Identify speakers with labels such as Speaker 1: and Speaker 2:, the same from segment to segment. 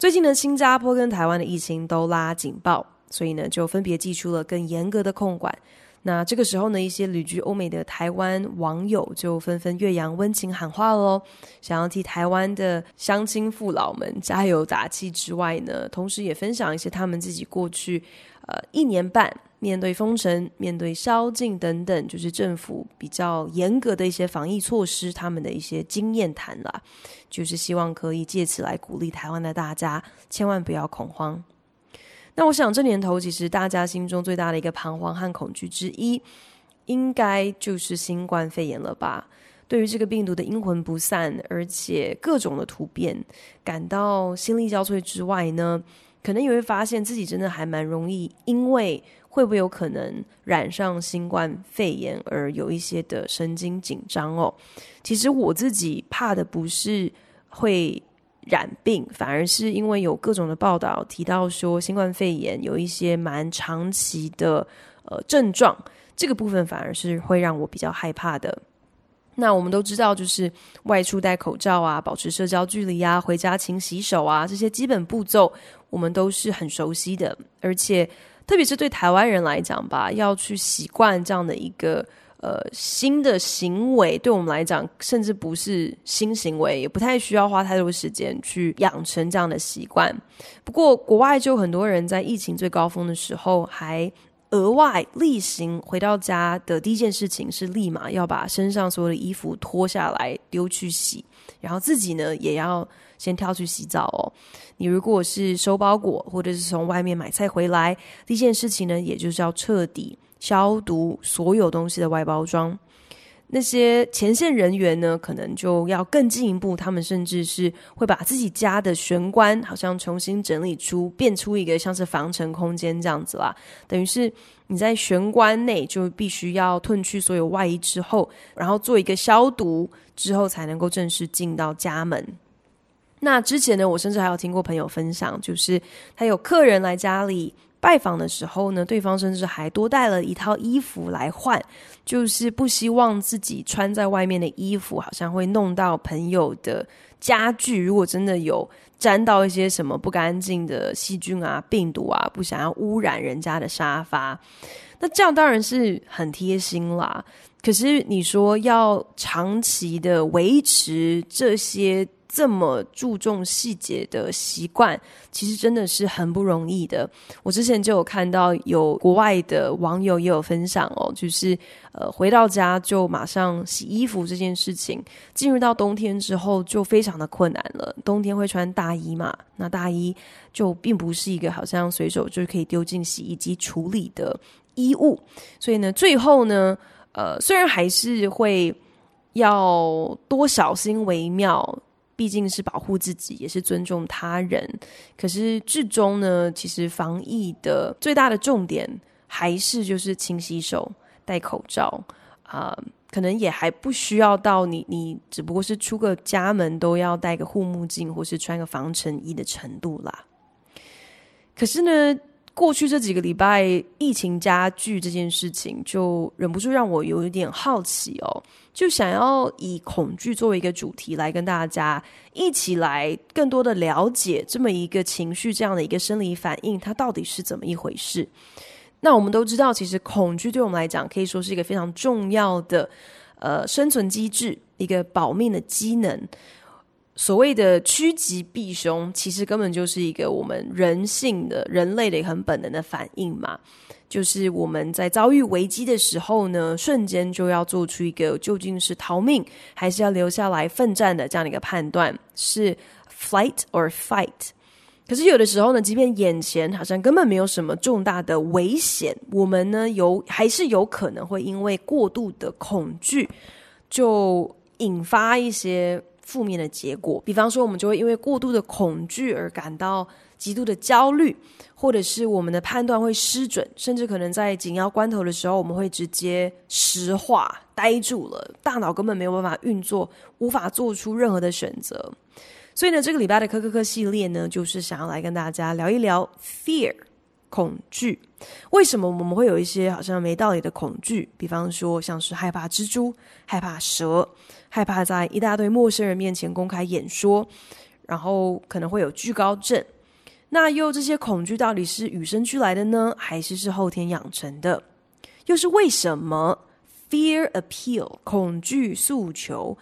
Speaker 1: 最近呢，新加坡跟台湾的疫情都拉警报。所以呢，就分别寄出了更严格的控管。那这个时候呢，一些旅居欧美的台湾网友就纷纷岳阳温情喊话喽，想要替台湾的乡亲父老们加油打气之外呢，同时也分享一些他们自己过去呃一年半面对封城、面对宵禁等等，就是政府比较严格的一些防疫措施，他们的一些经验谈啦，就是希望可以借此来鼓励台湾的大家，千万不要恐慌。那我想，这年头其实大家心中最大的一个彷徨和恐惧之一，应该就是新冠肺炎了吧？对于这个病毒的阴魂不散，而且各种的突变，感到心力交瘁之外呢，可能也会发现自己真的还蛮容易，因为会不会有可能染上新冠肺炎而有一些的神经紧张哦。其实我自己怕的不是会。染病反而是因为有各种的报道提到说，新冠肺炎有一些蛮长期的呃症状，这个部分反而是会让我比较害怕的。那我们都知道，就是外出戴口罩啊，保持社交距离啊，回家勤洗手啊，这些基本步骤我们都是很熟悉的。而且特别是对台湾人来讲吧，要去习惯这样的一个。呃，新的行为对我们来讲，甚至不是新行为，也不太需要花太多时间去养成这样的习惯。不过，国外就很多人在疫情最高峰的时候，还额外例行回到家的第一件事情是立马要把身上所有的衣服脱下来丢去洗，然后自己呢也要先跳去洗澡哦。你如果是收包裹或者是从外面买菜回来，第一件事情呢，也就是要彻底。消毒所有东西的外包装，那些前线人员呢，可能就要更进一步，他们甚至是会把自己家的玄关好像重新整理出，变出一个像是防尘空间这样子啦。等于是你在玄关内就必须要褪去所有外衣之后，然后做一个消毒之后，才能够正式进到家门。那之前呢，我甚至还有听过朋友分享，就是他有客人来家里。拜访的时候呢，对方甚至还多带了一套衣服来换，就是不希望自己穿在外面的衣服好像会弄到朋友的家具。如果真的有沾到一些什么不干净的细菌啊、病毒啊，不想要污染人家的沙发，那这样当然是很贴心啦。可是你说要长期的维持这些。这么注重细节的习惯，其实真的是很不容易的。我之前就有看到有国外的网友也有分享哦，就是呃回到家就马上洗衣服这件事情，进入到冬天之后就非常的困难了。冬天会穿大衣嘛，那大衣就并不是一个好像随手就可以丢进洗衣机处理的衣物，所以呢，最后呢，呃，虽然还是会要多小心为妙。毕竟是保护自己，也是尊重他人。可是至终呢，其实防疫的最大的重点还是就是勤洗手、戴口罩啊、可能也还不需要到你，你只不过是出个家门都要戴个护目镜，或是穿个防尘衣的程度啦。可是呢，过去这几个礼拜疫情加剧这件事情，就忍不住让我有一点好奇哦，就想要以恐惧作为一个主题来跟大家一起来更多的了解这么一个情绪，这样的一个生理反应，它到底是怎么一回事？那我们都知道，其实恐惧对我们来讲可以说是一个非常重要的呃生存机制，一个保命的机能。所谓的趋吉避凶，其实根本就是一个我们人性的、人类的一个很本能的反应嘛。就是我们在遭遇危机的时候呢，瞬间就要做出一个究竟是逃命还是要留下来奋战的这样的一个判断，是 flight or fight。可是有的时候呢，即便眼前好像根本没有什么重大的危险，我们呢有还是有可能会因为过度的恐惧，就引发一些。负面的结果。比方说，我们就会因为过度的恐惧而感到极度的焦虑，或者是我们的判断会失准，甚至可能在紧要关头的时候，我们会直接石化、呆住了，大脑根本没有办法运作，无法做出任何的选择。所以呢，这个礼拜的科科科系列呢，就是想要来跟大家聊一聊 fear。恐惧，为什么我们会有一些好像没道理的恐惧？比方说，像是害怕蜘蛛、害怕蛇、害怕在一大堆陌生人面前公开演说，然后可能会有惧高症。那又这些恐惧到底是与生俱来的呢，还是是后天养成的？又是为什么 fear appeal 恐惧诉求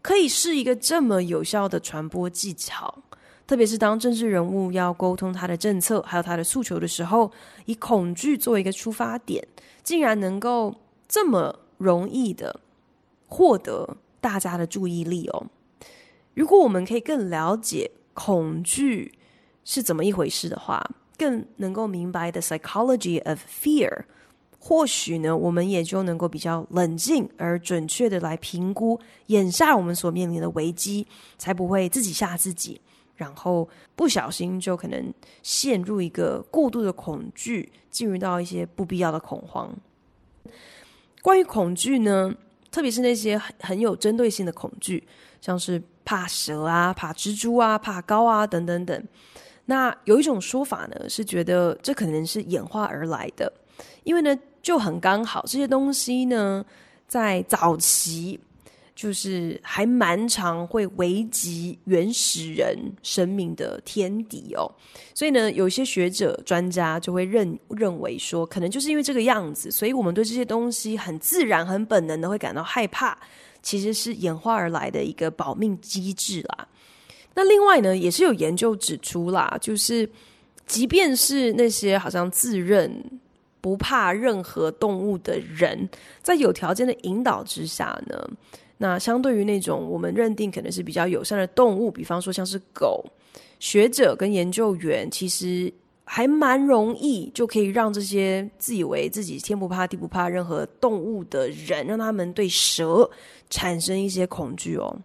Speaker 1: 可以是一个这么有效的传播技巧？特别是当政治人物要沟通他的政策，还有他的诉求的时候，以恐惧作为一个出发点，竟然能够这么容易的获得大家的注意力哦。如果我们可以更了解恐惧是怎么一回事的话，更能够明白 the psychology of fear，或许呢，我们也就能够比较冷静而准确的来评估眼下我们所面临的危机，才不会自己吓自己。然后不小心就可能陷入一个过度的恐惧，进入到一些不必要的恐慌。关于恐惧呢，特别是那些很很有针对性的恐惧，像是怕蛇啊、怕蜘蛛啊、怕高啊等等等。那有一种说法呢，是觉得这可能是演化而来的，因为呢就很刚好，这些东西呢在早期。就是还蛮常会危及原始人生命的天敌哦，所以呢，有些学者专家就会认认为说，可能就是因为这个样子，所以我们对这些东西很自然、很本能的会感到害怕，其实是演化而来的一个保命机制啦。那另外呢，也是有研究指出啦，就是即便是那些好像自认不怕任何动物的人，在有条件的引导之下呢。那相对于那种我们认定可能是比较友善的动物，比方说像是狗，学者跟研究员其实还蛮容易就可以让这些自以为自己天不怕地不怕任何动物的人，让他们对蛇产生一些恐惧哦。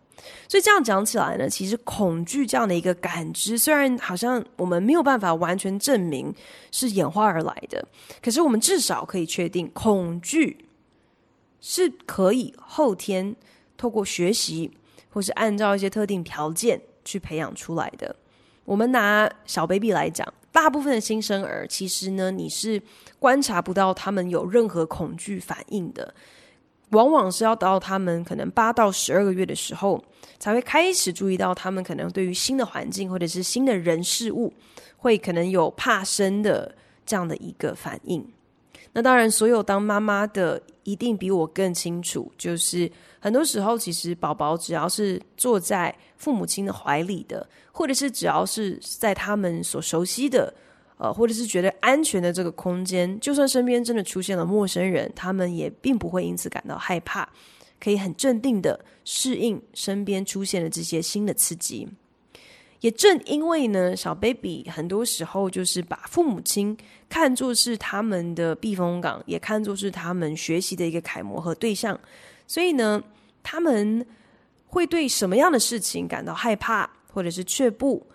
Speaker 1: 所以这样讲起来呢，其实恐惧这样的一个感知，虽然好像我们没有办法完全证明是演化而来的，可是我们至少可以确定，恐惧是可以后天。透过学习，或是按照一些特定条件去培养出来的。我们拿小 baby 来讲，大部分的新生儿其实呢，你是观察不到他们有任何恐惧反应的，往往是要到他们可能八到十二个月的时候，才会开始注意到他们可能对于新的环境或者是新的人事物，会可能有怕生的这样的一个反应。那当然，所有当妈妈的一定比我更清楚，就是很多时候，其实宝宝只要是坐在父母亲的怀里的，或者是只要是在他们所熟悉的，呃，或者是觉得安全的这个空间，就算身边真的出现了陌生人，他们也并不会因此感到害怕，可以很镇定的适应身边出现的这些新的刺激。也正因为呢，小 baby 很多时候就是把父母亲看作是他们的避风港，也看作是他们学习的一个楷模和对象，所以呢，他们会对什么样的事情感到害怕，或者是却步，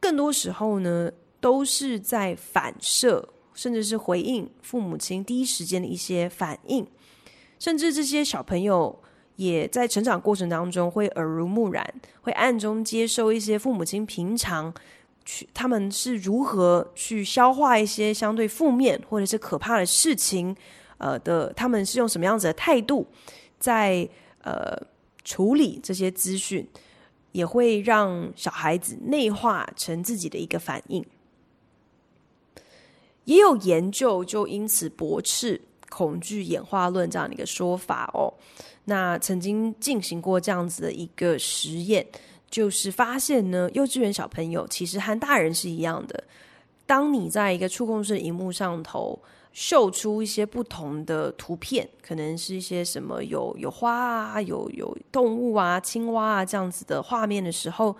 Speaker 1: 更多时候呢，都是在反射，甚至是回应父母亲第一时间的一些反应，甚至这些小朋友。也在成长过程当中会耳濡目染，会暗中接受一些父母亲平常去他们是如何去消化一些相对负面或者是可怕的事情，呃的他们是用什么样子的态度在呃处理这些资讯，也会让小孩子内化成自己的一个反应。也有研究就因此驳斥恐惧演化论这样的一个说法哦。那曾经进行过这样子的一个实验，就是发现呢，幼稚园小朋友其实和大人是一样的。当你在一个触控式的萤幕上头秀出一些不同的图片，可能是一些什么有有花啊、有有动物啊、青蛙啊这样子的画面的时候，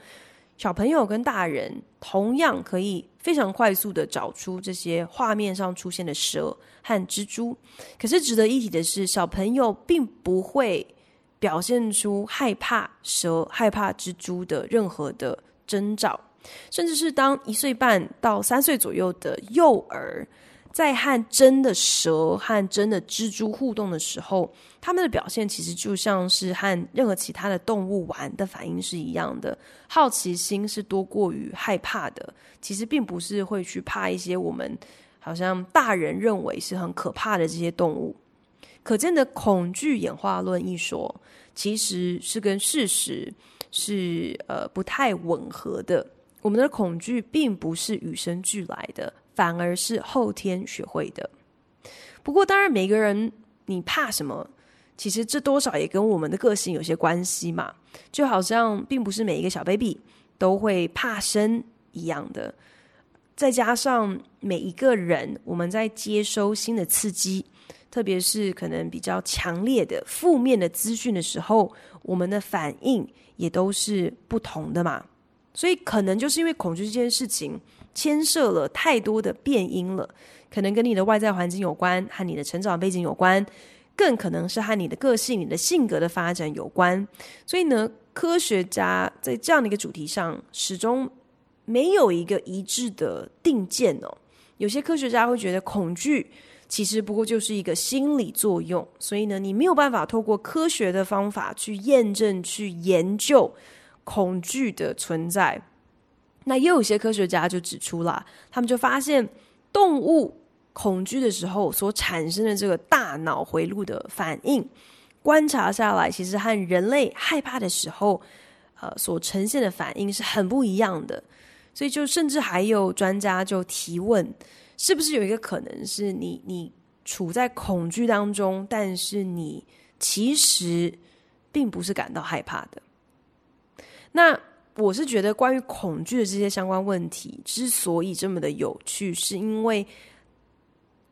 Speaker 1: 小朋友跟大人同样可以非常快速的找出这些画面上出现的蛇和蜘蛛。可是值得一提的是，小朋友并不会表现出害怕蛇、害怕蜘蛛的任何的征兆，甚至是当一岁半到三岁左右的幼儿在和真的蛇和真的蜘蛛互动的时候，他们的表现其实就像是和任何其他的动物玩的反应是一样的，好奇心是多过于害怕的。其实并不是会去怕一些我们好像大人认为是很可怕的这些动物。可见的恐惧演化论一说，其实是跟事实是呃不太吻合的。我们的恐惧并不是与生俱来的，反而是后天学会的。不过，当然每个人你怕什么，其实这多少也跟我们的个性有些关系嘛。就好像并不是每一个小 baby 都会怕生一样的。再加上每一个人，我们在接收新的刺激。特别是可能比较强烈的负面的资讯的时候，我们的反应也都是不同的嘛。所以可能就是因为恐惧这件事情牵涉了太多的变因了，可能跟你的外在环境有关，和你的成长背景有关，更可能是和你的个性、你的性格的发展有关。所以呢，科学家在这样的一个主题上始终没有一个一致的定见哦。有些科学家会觉得恐惧。其实不过就是一个心理作用，所以呢，你没有办法透过科学的方法去验证、去研究恐惧的存在。那也有些科学家就指出了，他们就发现动物恐惧的时候所产生的这个大脑回路的反应，观察下来，其实和人类害怕的时候，呃，所呈现的反应是很不一样的。所以，就甚至还有专家就提问。是不是有一个可能是你你处在恐惧当中，但是你其实并不是感到害怕的？那我是觉得，关于恐惧的这些相关问题之所以这么的有趣，是因为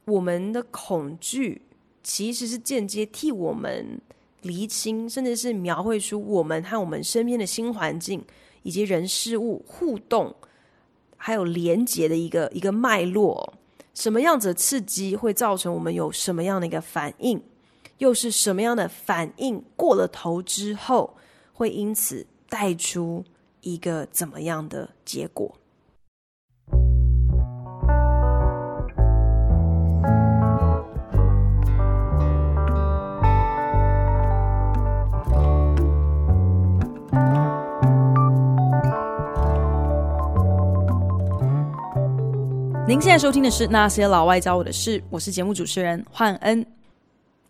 Speaker 1: 我们的恐惧其实是间接替我们厘清，甚至是描绘出我们和我们身边的新环境以及人事物互动。还有连结的一个一个脉络，什么样子的刺激会造成我们有什么样的一个反应，又是什么样的反应过了头之后，会因此带出一个怎么样的结果？您现在收听的是《那些老外教我的事》，我是节目主持人焕恩。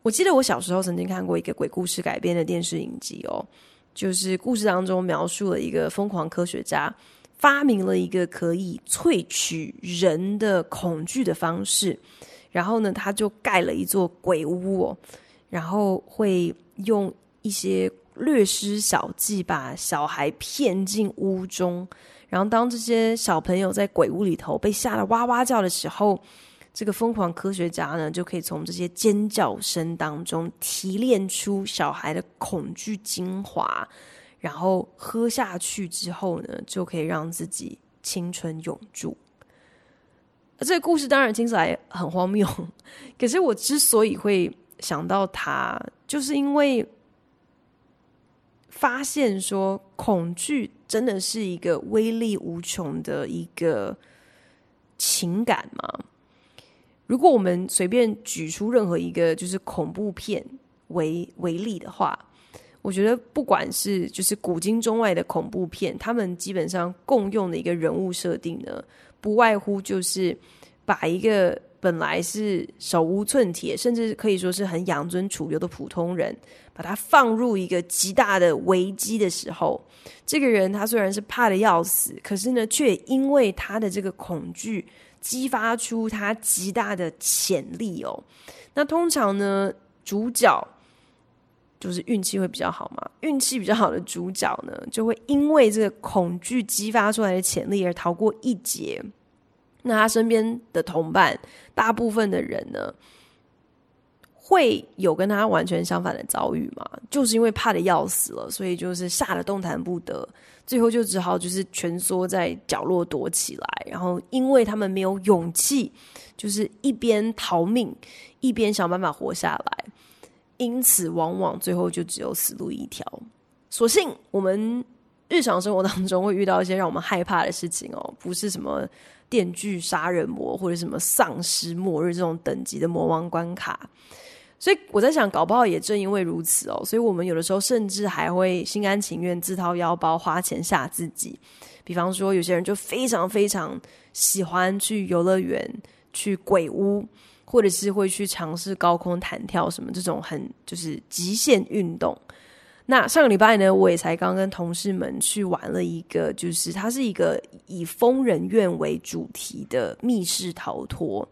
Speaker 1: 我记得我小时候曾经看过一个鬼故事改编的电视影集哦，就是故事当中描述了一个疯狂科学家发明了一个可以萃取人的恐惧的方式，然后呢，他就盖了一座鬼屋哦，然后会用一些略施小计把小孩骗进屋中。然后，当这些小朋友在鬼屋里头被吓得哇哇叫的时候，这个疯狂科学家呢，就可以从这些尖叫声当中提炼出小孩的恐惧精华，然后喝下去之后呢，就可以让自己青春永驻。这个故事当然听起来很荒谬，可是我之所以会想到它，就是因为。发现说，恐惧真的是一个威力无穷的一个情感吗？如果我们随便举出任何一个就是恐怖片为为例的话，我觉得不管是就是古今中外的恐怖片，他们基本上共用的一个人物设定呢，不外乎就是把一个。本来是手无寸铁，甚至可以说是很养尊处优的普通人，把他放入一个极大的危机的时候，这个人他虽然是怕得要死，可是呢，却因为他的这个恐惧，激发出他极大的潜力哦。那通常呢，主角就是运气会比较好嘛，运气比较好的主角呢，就会因为这个恐惧激发出来的潜力而逃过一劫。那他身边的同伴，大部分的人呢，会有跟他完全相反的遭遇吗？就是因为怕的要死了，所以就是吓得动弹不得，最后就只好就是蜷缩在角落躲起来。然后因为他们没有勇气，就是一边逃命，一边想办法活下来。因此往往最后就只有死路一条。所幸我们日常生活当中会遇到一些让我们害怕的事情哦，不是什么电锯杀人魔或者什么丧尸末日这种等级的魔王关卡。所以我在想，搞不好也正因为如此哦，所以我们有的时候甚至还会心甘情愿自掏腰包花钱吓自己。比方说，有些人就非常非常喜欢去游乐园、去鬼屋，或者是会去尝试高空弹跳什么这种很就是极限运动。那上个礼拜呢，我也才刚跟同事们去玩了一个，就是它是一个以疯人院为主题的密室逃脱。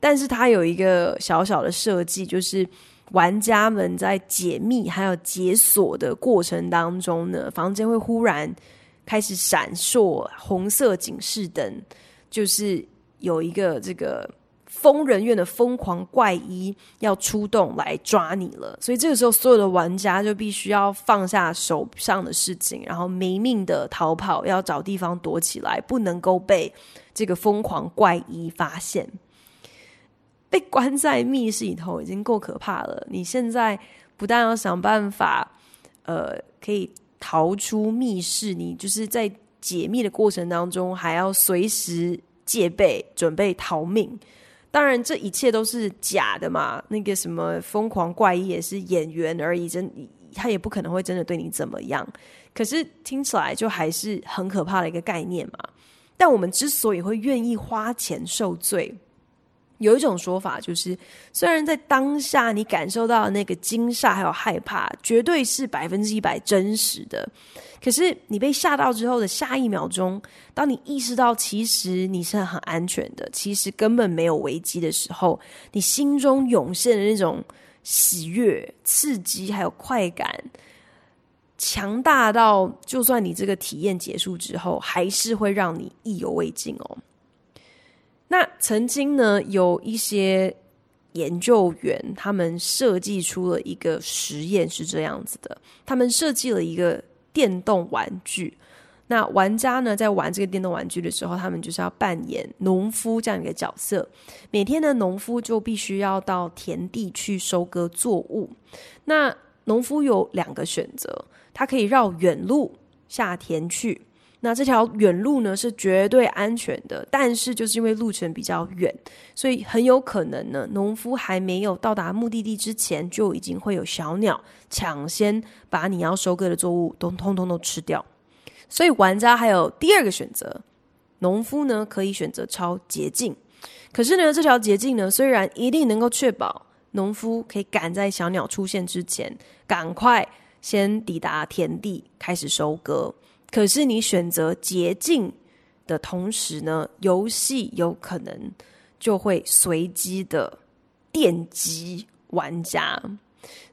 Speaker 1: 但是它有一个小小的设计，就是玩家们在解密还有解锁的过程当中呢，房间会忽然开始闪烁红色警示灯，就是有一个这个疯人院的疯狂怪医要出动来抓你了。所以这个时候，所有的玩家就必须要放下手上的事情，然后没命的逃跑，要找地方躲起来，不能够被这个疯狂怪医发现。被关在密室里头已经够可怕了，你现在不但要想办法，呃，可以逃出密室，你就是在解密的过程当中还要随时戒备，准备逃命。当然，这一切都是假的嘛，那个什么疯狂怪异也是演员而已，真他也不可能会真的对你怎么样。可是听起来就还是很可怕的一个概念嘛。但我们之所以会愿意花钱受罪。有一种说法就是，虽然在当下你感受到的那个惊吓还有害怕，绝对是百分之一百真实的，可是你被吓到之后的下一秒钟，当你意识到其实你是很安全的，其实根本没有危机的时候，你心中涌现的那种喜悦、刺激还有快感，强大到就算你这个体验结束之后，还是会让你意犹未尽哦。那曾经呢，有一些研究员，他们设计出了一个实验，是这样子的：他们设计了一个电动玩具。那玩家呢，在玩这个电动玩具的时候，他们就是要扮演农夫这样一个角色。每天呢，农夫就必须要到田地去收割作物。那农夫有两个选择，他可以绕远路下田去。那这条远路呢，是绝对安全的，但是就是因为路程比较远，所以很有可能呢，农夫还没有到达目的地之前，就已经会有小鸟抢先把你要收割的作物都通通都吃掉。所以玩家还有第二个选择，农夫呢可以选择抄捷径，可是呢这条捷径呢虽然一定能够确保农夫可以赶在小鸟出现之前，赶快先抵达田地开始收割。可是你选择捷径的同时呢，游戏有可能就会随机的电击玩家，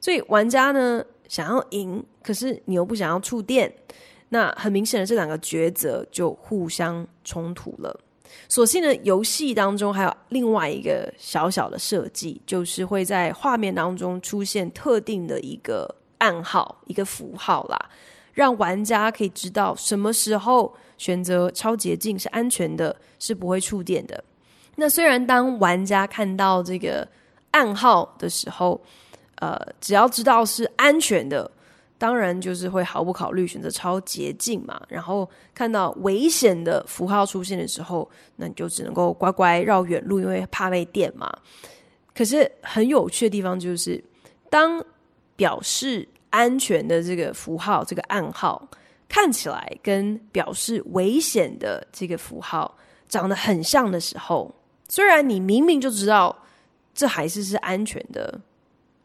Speaker 1: 所以玩家呢想要赢，可是你又不想要触电，那很明显的这两个抉择就互相冲突了。所幸呢，游戏当中还有另外一个小小的设计，就是会在画面当中出现特定的一个暗号、一个符号啦。让玩家可以知道什么时候选择超捷径是安全的，是不会触电的。那虽然当玩家看到这个暗号的时候，呃，只要知道是安全的，当然就是会毫不考虑选择超捷径嘛。然后看到危险的符号出现的时候，那你就只能够乖乖绕远路，因为怕被电嘛。可是很有趣的地方就是，当表示安全的这个符号，这个暗号看起来跟表示危险的这个符号长得很像的时候，虽然你明明就知道这还是是安全的，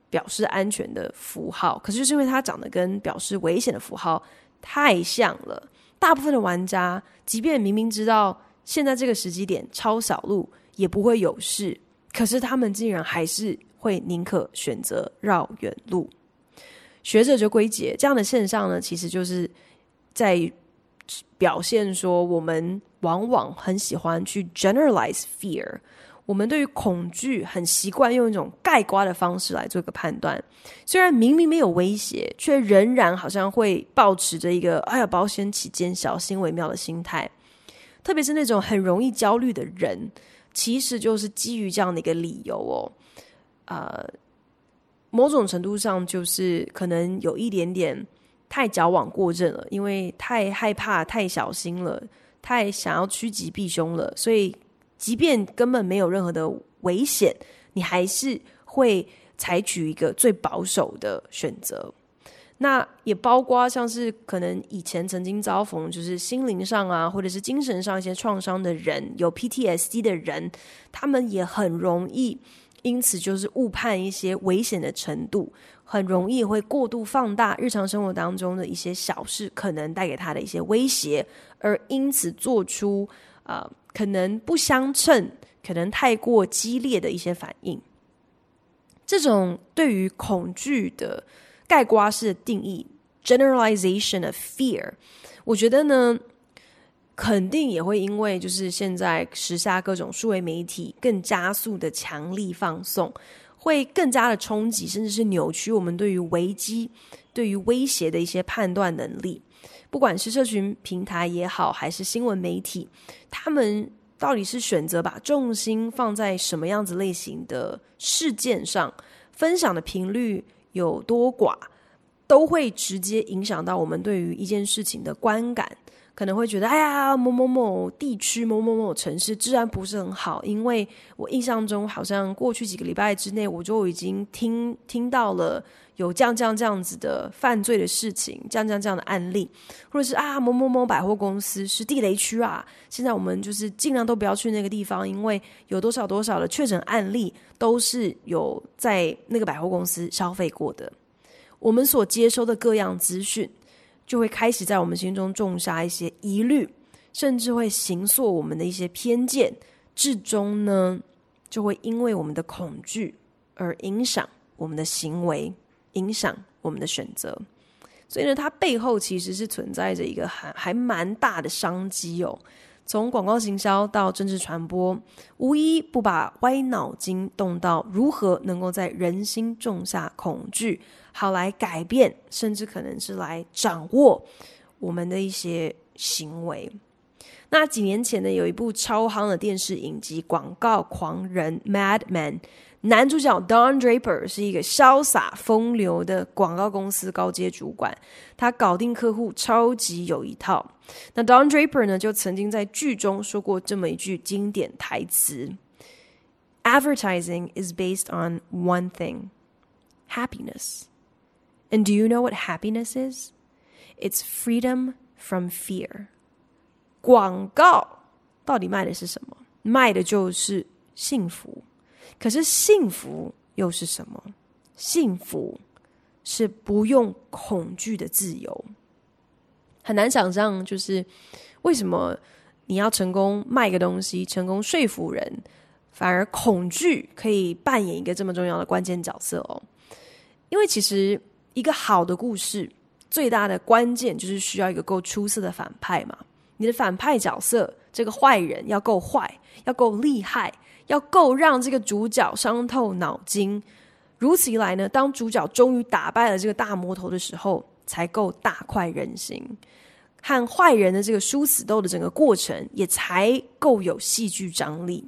Speaker 1: 表示安全的符号，可是就是因为它长得跟表示危险的符号太像了，大部分的玩家即便明明知道现在这个时机点抄小路也不会有事，可是他们竟然还是会宁可选择绕远路。学者就归结这样的现象呢，其实就是在表现说，我们往往很喜欢去 generalize fear，我们对于恐惧很习惯用一种概括的方式来做一个判断。虽然明明没有威胁，却仍然好像会抱持着一个“哎呀，保险起见，小心为妙”的心态。特别是那种很容易焦虑的人，其实就是基于这样的一个理由哦，呃。某种程度上就是可能有一点点太矫枉过正了，因为太害怕、太小心了，太想要趋吉避凶了，所以即便根本没有任何的危险，你还是会采取一个最保守的选择。那也包括像是可能以前曾经遭逢就是心灵上啊，或者是精神上一些创伤的人，有 PTSD 的人，他们也很容易因此就是误判一些危险的程度，很容易会过度放大日常生活当中的一些小事可能带给他的一些威胁，而因此做出啊、呃、可能不相称、可能太过激烈的一些反应。这种对于恐惧的。概括式的定义，generalization of fear，我觉得呢，肯定也会因为就是现在时下各种数位媒体更加速的强力放送，会更加的冲击，甚至是扭曲我们对于危机、对于威胁的一些判断能力。不管是社群平台也好，还是新闻媒体，他们到底是选择把重心放在什么样子类型的事件上，分享的频率有多寡，都会直接影响到我们对于一件事情的观感，可能会觉得，哎呀，某某某地区、某某某城市治安不是很好，因为我印象中好像过去几个礼拜之内，我就已经听听到了有这样这样这样子的犯罪的事情，这样这样这样的案例，或者是啊，某某某百货公司是地雷区啊，现在我们就是尽量都不要去那个地方，因为有多少多少的确诊案例都是有在那个百货公司消费过的。我们所接收的各样资讯，就会开始在我们心中种下一些疑虑，甚至会形塑我们的一些偏见，至终呢，就会因为我们的恐惧而影响我们的行为，影响我们的选择。所以呢，它背后其实是存在着一个还还蛮大的商机哦。从广告行销到政治传播，无一不把歪脑筋动到如何能够在人心种下恐惧。好来改变，甚至可能是来掌握我们的一些行为。那几年前呢，有一部超夯的电视影集《广告狂人》（Mad Men），男主角 Don Draper 是一个潇洒风流的广告公司高阶主管，他搞定客户超级有一套。那 Don Draper 呢，就曾经在剧中说过这么一句经典台词：“Advertising is based on one thing, happiness.” And do you know what happiness is? It's freedom from fear. 广告到底卖的是什么？卖的就是幸福。可是幸福又是什么？幸福是不用恐惧的自由。很难想象，就是为什么你要成功卖个东西，成功说服人，反而恐惧可以扮演一个这么重要的关键角色哦。因为其实。一个好的故事，最大的关键就是需要一个够出色的反派嘛。你的反派角色，这个坏人要够坏，要够厉害，要够让这个主角伤透脑筋。如此一来呢，当主角终于打败了这个大魔头的时候，才够大快人心。和坏人的这个殊死斗的整个过程，也才够有戏剧张力。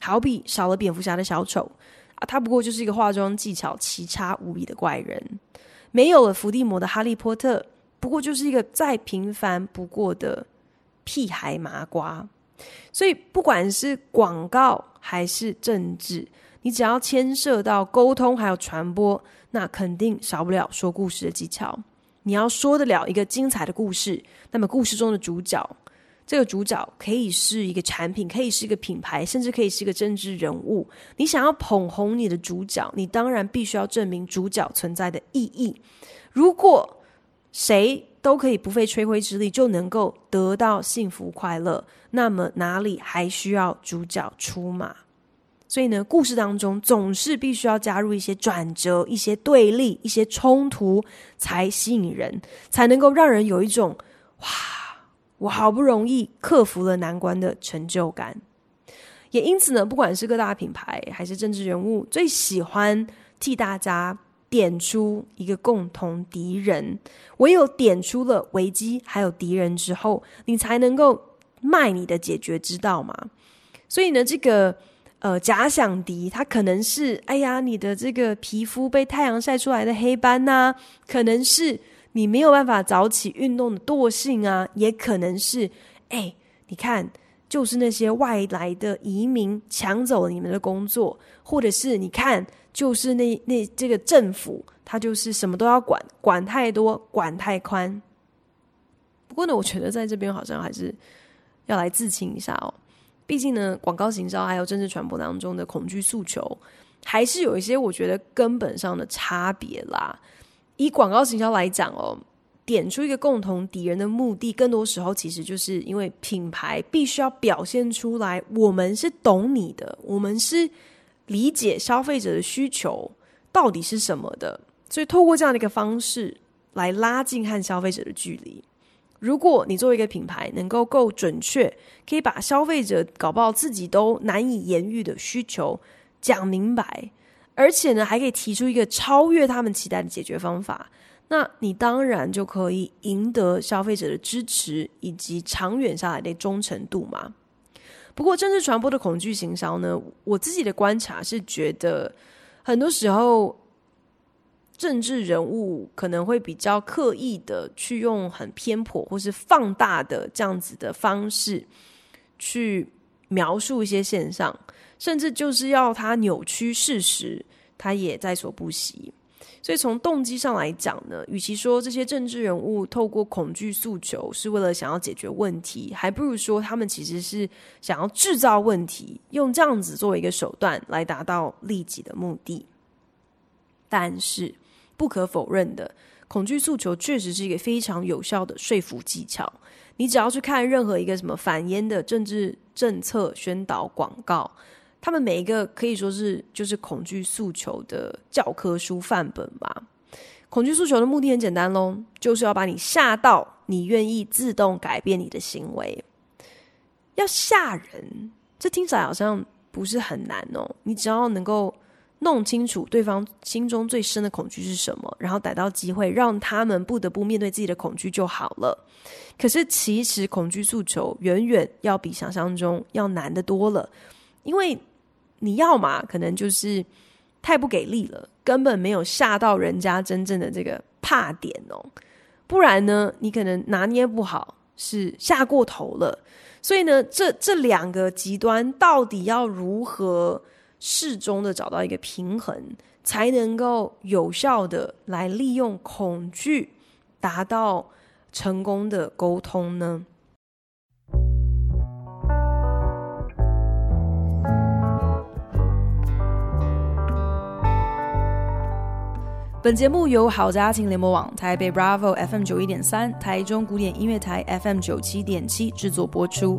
Speaker 1: 好比少了蝙蝠侠的小丑啊，他不过就是一个化妆技巧奇差无比的怪人。没有了伏地魔的哈利波特，不过就是一个再平凡不过的屁孩麻瓜。所以，不管是广告还是政治，你只要牵涉到沟通还有传播，那肯定少不了说故事的技巧。你要说得了一个精彩的故事，那么故事中的主角。这个主角可以是一个产品，可以是一个品牌，甚至可以是一个政治人物。你想要捧红你的主角，你当然必须要证明主角存在的意义。如果谁都可以不费吹灰之力就能够得到幸福快乐，那么哪里还需要主角出马？所以呢，故事当中总是必须要加入一些转折、一些对立、一些冲突，才吸引人，才能够让人有一种哇。我好不容易克服了难关的成就感，也因此呢，不管是各大品牌还是政治人物，最喜欢替大家点出一个共同敌人。唯有点出了危机还有敌人之后，你才能够卖你的解决之道嘛。所以呢，这个呃，假想敌，它可能是，哎呀，你的这个皮肤被太阳晒出来的黑斑呐、可能是你没有办法早起运动的惰性啊，也可能是，哎，你看，就是那些外来的移民抢走了你们的工作，或者是你看，就是那那这个政府，他就是什么都要管，管太多，管太宽。不过呢，我觉得在这边好像还是要来自清一下哦。毕竟呢，广告行销还有政治传播当中的恐惧诉求，还是有一些我觉得根本上的差别啦。以广告行销来讲哦，点出一个共同敌人的目的，更多时候其实就是因为品牌必须要表现出来，我们是懂你的，我们是理解消费者的需求到底是什么的，所以透过这样的一个方式来拉近和消费者的距离。如果你作为一个品牌能够够准确，可以把消费者搞不好自己都难以言喻的需求讲明白，而且呢还可以提出一个超越他们期待的解决方法，那你当然就可以赢得消费者的支持以及长远下来的忠诚度嘛。不过政治传播的恐惧行销呢，我自己的观察是觉得很多时候。政治人物可能会比较刻意的去用很偏颇或是放大的这样子的方式去描述一些现象，甚至就是要他扭曲事实，他也在所不惜。所以从动机上来讲呢，与其说这些政治人物透过恐惧诉求是为了想要解决问题，还不如说他们其实是想要制造问题，用这样子作为一个手段来达到利己的目的。但是。不可否认的，恐惧诉求确实是一个非常有效的说服技巧。你只要去看任何一个什么反烟的政治政策宣导广告，他们每一个可以说是就是恐惧诉求的教科书范本吧。恐惧诉求的目的很简单喽，就是要把你吓到，你愿意自动改变你的行为。要吓人，这听起来好像不是很难哦。你只要能够。弄清楚对方心中最深的恐惧是什么，然后逮到机会让他们不得不面对自己的恐惧就好了。可是其实恐惧诉求远远要比想象中要难得多了，因为你要嘛可能就是太不给力了，根本没有吓到人家真正的这个怕点哦。不然呢，你可能拿捏不好，是吓过头了。所以呢，这这两个极端到底要如何？适中的找到一个平衡，才能够有效的来利用恐惧，达到成功的沟通呢？本节目由好家庭联盟网、台北 Bravo FM 九一点三、台中古典音乐台 FM 九七点七制作播出。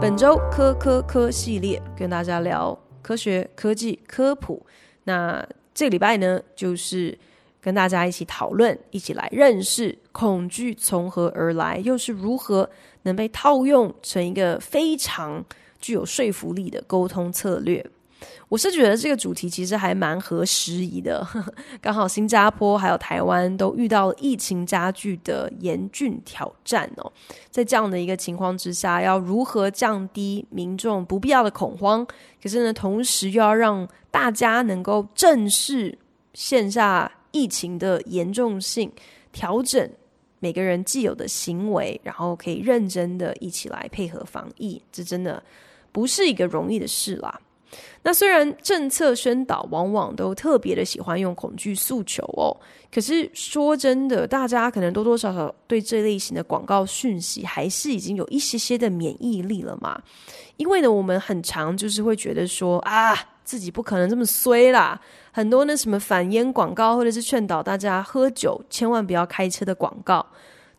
Speaker 1: 本周科科科系列跟大家聊科学、科技、科普。那这个礼拜呢，就是跟大家一起讨论，一起来认识恐惧从何而来，又是如何能被套用成一个非常具有说服力的沟通策略。我是觉得这个主题其实还蛮合时宜的，刚好新加坡还有台湾都遇到了疫情加剧的严峻挑战哦，在这样的一个情况之下，要如何降低民众不必要的恐慌？可是呢，同时又要让大家能够正视线下疫情的严重性，调整每个人既有的行为，然后可以认真的一起来配合防疫，这真的不是一个容易的事啦。那虽然政策宣导往往都特别的喜欢用恐惧诉求哦，可是说真的，大家可能多多少少对这类型的广告讯息还是已经有一些些的免疫力了嘛。因为呢，我们很常就是会觉得说啊，自己不可能这么衰啦。很多那什么反烟广告，或者是劝导大家喝酒千万不要开车的广告，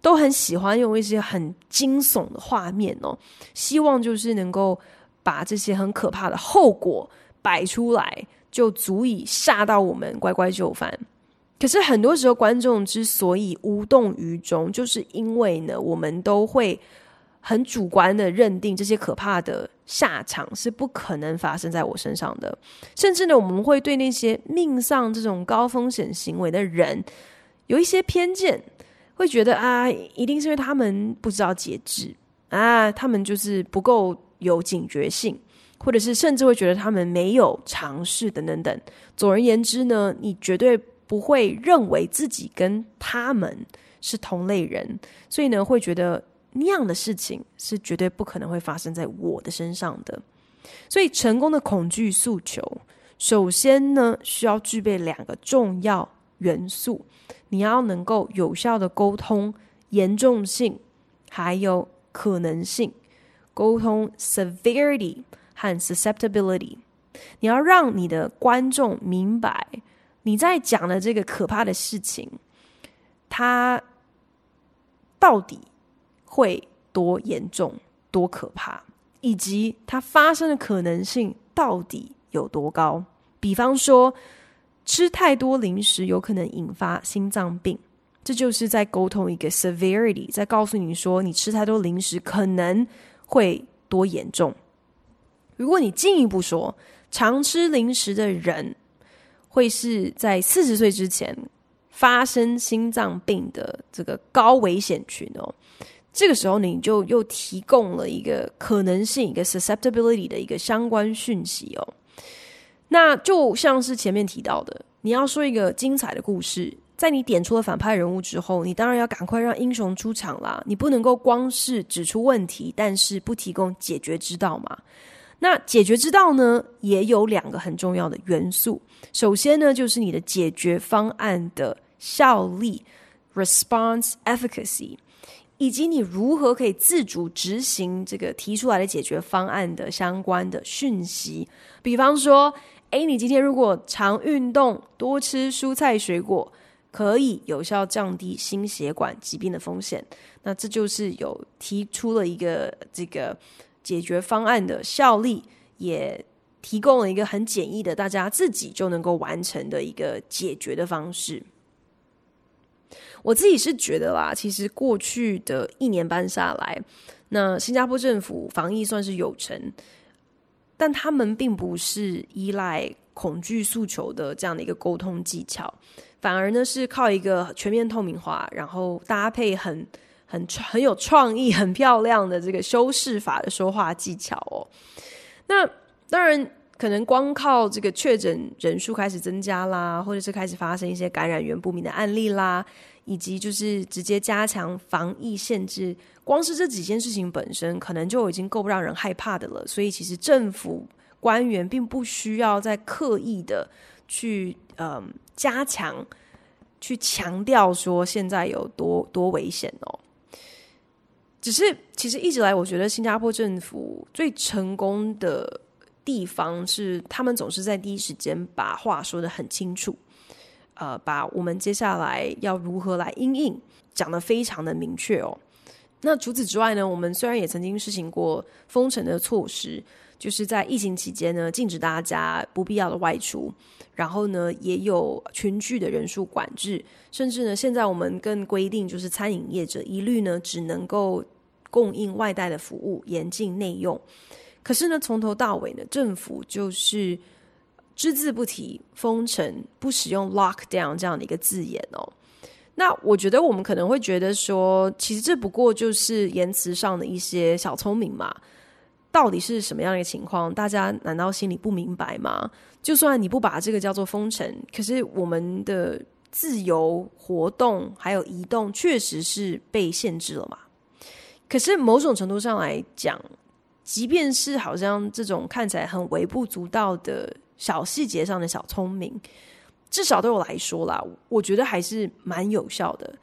Speaker 1: 都很喜欢用一些很惊悚的画面哦，希望就是能够。把这些很可怕的后果摆出来，就足以吓到我们乖乖就范。可是很多时候，观众之所以无动于衷，就是因为呢，我们都会很主观的认定这些可怕的下场是不可能发生在我身上的，甚至呢，我们会对那些命丧这种高风险行为的人有一些偏见，会觉得啊，一定是因为他们不知道节制。啊，他们就是不够有警觉性，或者是甚至会觉得他们没有尝试等等等。总而言之呢，你绝对不会认为自己跟他们是同类人，所以呢，会觉得那样的事情是绝对不可能会发生在我的身上的。所以，成功的恐惧诉求，首先呢，需要具备两个重要元素：你要能够有效的沟通严重性，还有可能性，沟通 severity 和 susceptibility。你要让你的观众明白你在讲的这个可怕的事情，它到底会多严重、多可怕。以及它发生的可能性到底有多高？比方说，吃太多零食有可能引发心脏病，这就是在沟通一个 severity，在告诉你说，你吃太多零食可能会多严重。如果你进一步说，常吃零食的人会是在四十岁之前发生心脏病的这个高危险群哦。这个时候，你就又提供了一个可能性，一个 susceptibility 的一个相关讯息哦。那就像是前面提到的，你要说一个精彩的故事，在你点出了反派人物之后，你当然要赶快让英雄出场啦。你不能够光是指出问题，但是不提供解决之道嘛。那解决之道呢，也有两个很重要的元素。首先呢，就是你的解决方案的效力 （response efficacy）。以及你如何可以自主执行这个提出来的解决方案的相关的讯息，比方说，诶，你今天如果常运动，多吃蔬菜水果，可以有效降低心血管疾病的风险。那这就是有提出了一个这个解决方案的效力，也提供了一个很简易的，大家自己就能够完成的一个解决的方式。我自己是觉得啦，其实过去的一年半下来，那新加坡政府防疫算是有成，但他们并不是依赖恐惧诉求的这样的一个沟通技巧，反而呢是靠一个全面透明化，然后搭配很很很有创意、很漂亮的这个修饰法的说话技巧哦。那当然，可能光靠这个确诊人数开始增加啦，或者是开始发生一些感染源不明的案例啦。以及就是直接加强防疫限制，光是这几件事情本身，可能就已经够不让人害怕的了。所以，其实政府官员并不需要再刻意的去嗯、加强，去强调说现在有多多危险哦。只是，其实一直来，我觉得新加坡政府最成功的地方是，他们总是在第一时间把话说得很清楚。呃，把我们接下来要如何来应应讲得非常的明确哦。那除此之外呢，我们虽然也曾经实行过封城的措施，就是在疫情期间呢，禁止大家不必要的外出，然后呢，也有群聚的人数管制，甚至呢，现在我们更规定，就是餐饮业者一律呢只能够供应外带的服务，严禁内用。可是呢，从头到尾呢，政府就是。只字不提封城，不使用 lockdown 这样的一个字眼哦。那我觉得我们可能会觉得说，其实这不过就是言辞上的一些小聪明嘛。到底是什么样的一个情况？大家难道心里不明白吗？就算你不把这个叫做封城，可是我们的自由活动还有移动确实是被限制了嘛。可是某种程度上来讲，即便是好像这种看起来很微不足道的。小细节上的小聪明，至少对我来说啦，我觉得还是蛮有效的。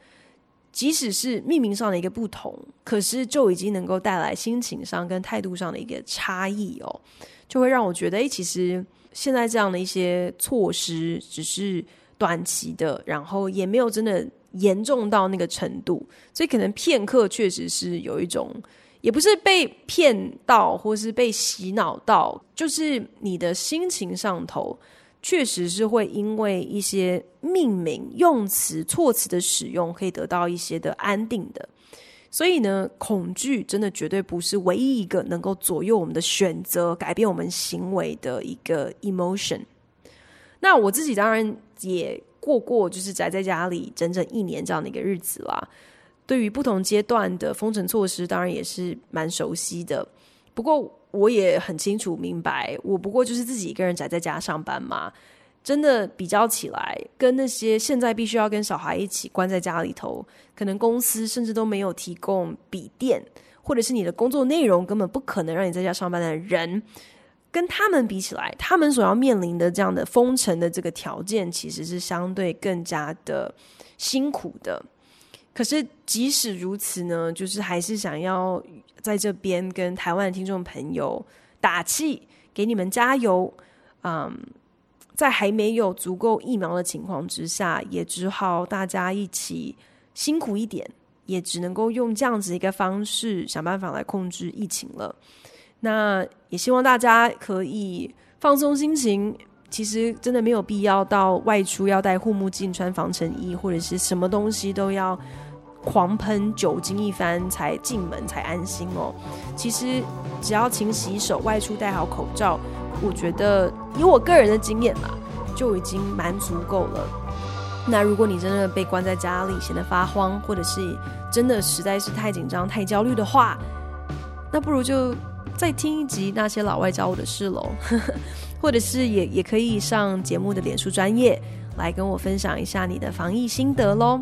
Speaker 1: 即使是命名上的一个不同，可是就已经能够带来心情上跟态度上的一个差异哦，就会让我觉得，诶，其实现在这样的一些措施只是短期的，然后也没有真的严重到那个程度，所以可能片刻确实是有一种。也不是被骗到，或是被洗脑到，就是你的心情上头，确实是会因为一些命名、用词、措辞的使用，可以得到一些的安定的。所以呢，恐惧真的绝对不是唯一一个能够左右我们的选择、改变我们行为的一个 emotion。那我自己当然也过过，就是宅在家里整整一年这样的一个日子啦。对于不同阶段的封城措施，当然也是蛮熟悉的。不过我也很清楚明白，我不过就是自己一个人宅在家上班嘛。真的比较起来，跟那些现在必须要跟小孩一起关在家里头，可能公司甚至都没有提供笔电，或者是你的工作内容根本不可能让你在家上班的人，跟他们比起来，他们所要面临的这样的封城的这个条件，其实是相对更加的辛苦的。可是即使如此呢，就是还是想要在这边跟台湾的听众朋友打气，给你们加油，嗯。在还没有足够疫苗的情况之下，也只好大家一起辛苦一点，也只能够用这样子一个方式想办法来控制疫情了。那也希望大家可以放松心情，其实真的没有必要到外出要戴护目镜、穿防尘衣，或者是什么东西都要狂喷酒精一番才进门才安心哦。其实只要勤洗手、外出戴好口罩。我觉得以我个人的经验啦，就已经蛮足够了。那如果你真的被关在家里，显得发慌，或者是真的实在是太紧张、太焦虑的话，那不如就再听一集那些老外教我的事喽，或者是也也可以上节目的脸书专业来跟我分享一下你的防疫心得喽。